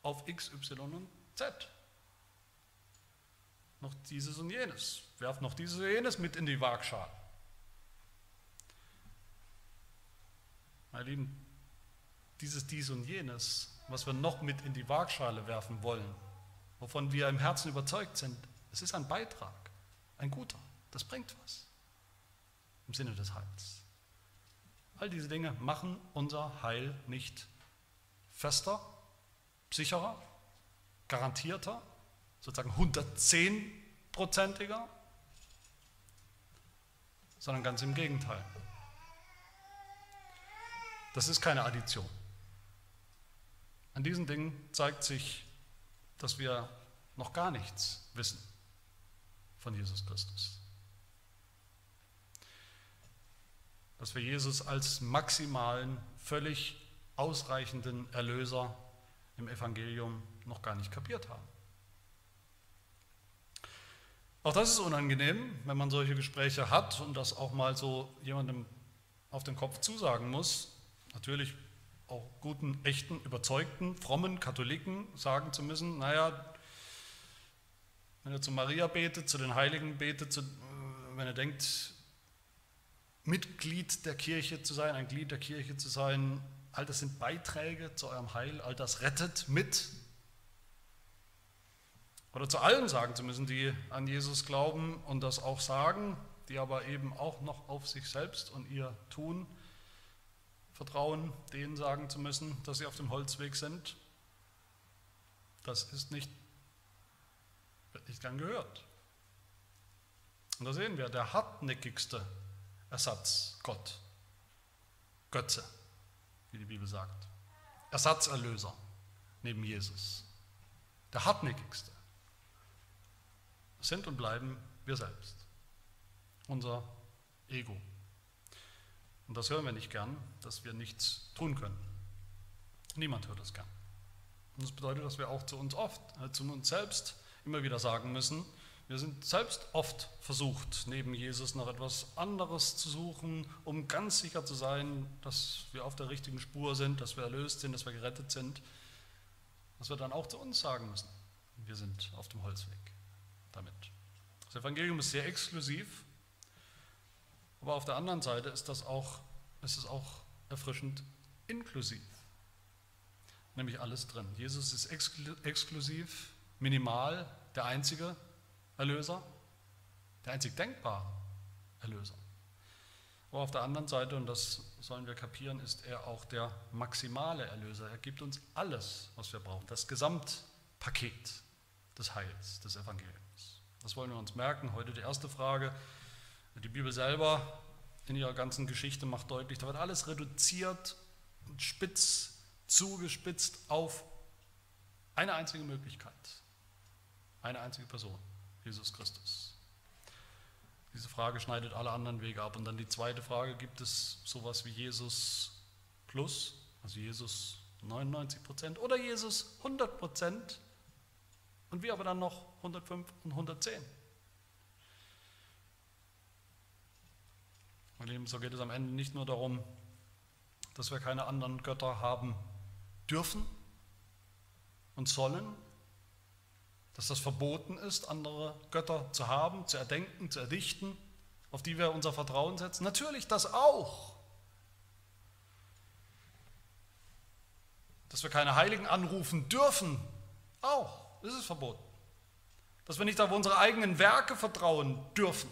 auf X, Y und Z noch dieses und jenes. Werft noch dieses und jenes mit in die Waagschale. Meine Lieben, dieses dies und jenes, was wir noch mit in die Waagschale werfen wollen, wovon wir im Herzen überzeugt sind, es ist ein Beitrag, ein guter, das bringt was im Sinne des Heils. All diese Dinge machen unser Heil nicht fester, sicherer, garantierter, sozusagen 110-prozentiger, sondern ganz im Gegenteil. Das ist keine Addition. An diesen Dingen zeigt sich, dass wir noch gar nichts wissen von Jesus Christus. Dass wir Jesus als maximalen, völlig ausreichenden Erlöser im Evangelium noch gar nicht kapiert haben. Auch das ist unangenehm, wenn man solche Gespräche hat und das auch mal so jemandem auf den Kopf zusagen muss. Natürlich auch guten, echten, überzeugten, frommen Katholiken sagen zu müssen, naja, wenn er zu Maria betet, zu den Heiligen betet, zu, wenn er denkt, Mitglied der Kirche zu sein, ein Glied der Kirche zu sein, all das sind Beiträge zu eurem Heil, all das rettet mit oder zu allen sagen zu müssen, die an Jesus glauben und das auch sagen, die aber eben auch noch auf sich selbst und ihr Tun vertrauen, denen sagen zu müssen, dass sie auf dem Holzweg sind, das ist nicht, wird nicht gern gehört. Und da sehen wir, der hartnäckigste Ersatz, Gott, Götze, wie die Bibel sagt, Ersatzerlöser neben Jesus, der hartnäckigste sind und bleiben wir selbst, unser Ego. Und das hören wir nicht gern, dass wir nichts tun können. Niemand hört das gern. Und das bedeutet, dass wir auch zu uns oft, äh, zu uns selbst immer wieder sagen müssen, wir sind selbst oft versucht, neben Jesus noch etwas anderes zu suchen, um ganz sicher zu sein, dass wir auf der richtigen Spur sind, dass wir erlöst sind, dass wir gerettet sind. Dass wir dann auch zu uns sagen müssen, wir sind auf dem Holzweg damit. Das Evangelium ist sehr exklusiv, aber auf der anderen Seite ist, das auch, ist es auch erfrischend inklusiv. Nämlich alles drin. Jesus ist exklusiv, minimal, der einzige Erlöser, der einzig denkbare Erlöser. Aber auf der anderen Seite, und das sollen wir kapieren, ist er auch der maximale Erlöser. Er gibt uns alles, was wir brauchen, das Gesamtpaket des Heils, des Evangeliums. Das wollen wir uns merken. Heute die erste Frage. Die Bibel selber in ihrer ganzen Geschichte macht deutlich, da wird alles reduziert und spitz zugespitzt auf eine einzige Möglichkeit, eine einzige Person, Jesus Christus. Diese Frage schneidet alle anderen Wege ab. Und dann die zweite Frage, gibt es sowas wie Jesus plus, also Jesus 99 Prozent oder Jesus 100 Prozent? Und wir aber dann noch 105 und 110. Meine Lieben, so geht es am Ende nicht nur darum, dass wir keine anderen Götter haben dürfen und sollen, dass das verboten ist, andere Götter zu haben, zu erdenken, zu erdichten, auf die wir unser Vertrauen setzen? Natürlich das auch. Dass wir keine Heiligen anrufen dürfen, auch, ist es verboten. Dass wir nicht auf unsere eigenen Werke vertrauen dürfen,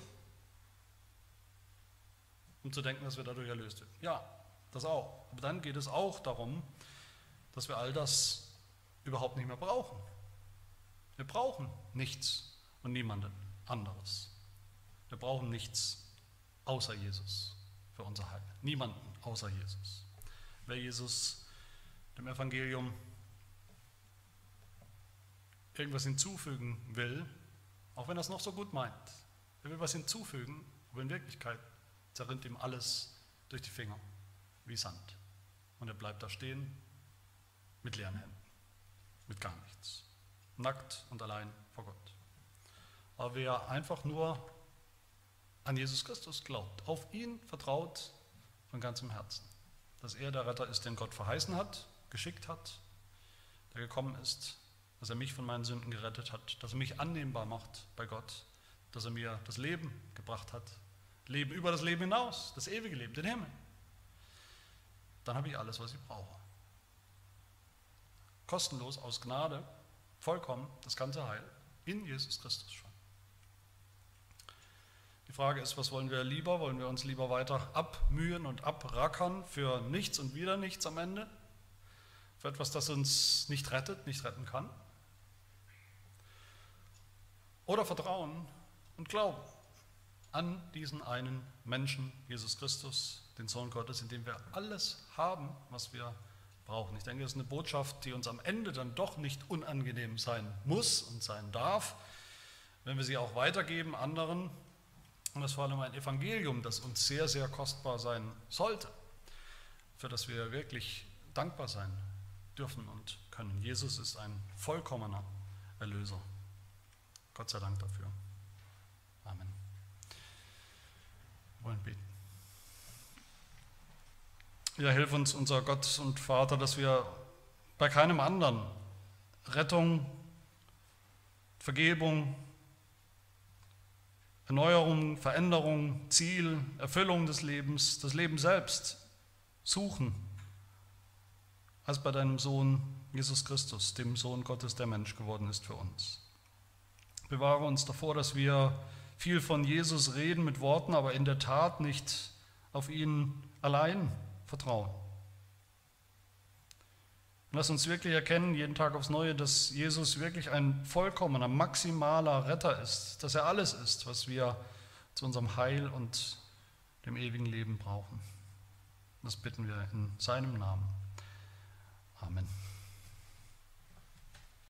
um zu denken, dass wir dadurch erlöst werden. Ja, das auch. Aber dann geht es auch darum, dass wir all das überhaupt nicht mehr brauchen. Wir brauchen nichts und niemanden anderes. Wir brauchen nichts außer Jesus für unser Heil. Niemanden außer Jesus. Wer Jesus dem Evangelium irgendwas hinzufügen will, auch wenn er es noch so gut meint, er will was hinzufügen, aber in Wirklichkeit zerrinnt ihm alles durch die Finger wie Sand. Und er bleibt da stehen mit leeren Händen, mit gar nichts, nackt und allein vor Gott. Aber wer einfach nur an Jesus Christus glaubt, auf ihn vertraut von ganzem Herzen, dass er der Retter ist, den Gott verheißen hat, geschickt hat, der gekommen ist, dass er mich von meinen Sünden gerettet hat, dass er mich annehmbar macht bei Gott, dass er mir das Leben gebracht hat, Leben über das Leben hinaus, das ewige Leben, den Himmel. Dann habe ich alles, was ich brauche. Kostenlos, aus Gnade, vollkommen das ganze Heil in Jesus Christus schon. Die Frage ist, was wollen wir lieber? Wollen wir uns lieber weiter abmühen und abrackern für nichts und wieder nichts am Ende? Für etwas, das uns nicht rettet, nicht retten kann? Oder vertrauen und glauben an diesen einen Menschen, Jesus Christus, den Sohn Gottes, in dem wir alles haben, was wir brauchen. Ich denke, das ist eine Botschaft, die uns am Ende dann doch nicht unangenehm sein muss und sein darf, wenn wir sie auch weitergeben anderen. Und das ist vor allem ein Evangelium, das uns sehr, sehr kostbar sein sollte, für das wir wirklich dankbar sein dürfen und können. Jesus ist ein vollkommener Erlöser. Gott sei Dank dafür. Amen. Wir wollen beten. Ja, hilf uns, unser Gott und Vater, dass wir bei keinem anderen Rettung, Vergebung, Erneuerung, Veränderung, Ziel, Erfüllung des Lebens, das Leben selbst suchen, als bei deinem Sohn Jesus Christus, dem Sohn Gottes, der Mensch geworden ist für uns. Bewahre uns davor, dass wir viel von Jesus reden mit Worten, aber in der Tat nicht auf ihn allein vertrauen. lass uns wirklich erkennen, jeden Tag aufs Neue, dass Jesus wirklich ein vollkommener, maximaler Retter ist, dass er alles ist, was wir zu unserem Heil und dem ewigen Leben brauchen. Das bitten wir in seinem Namen. Amen.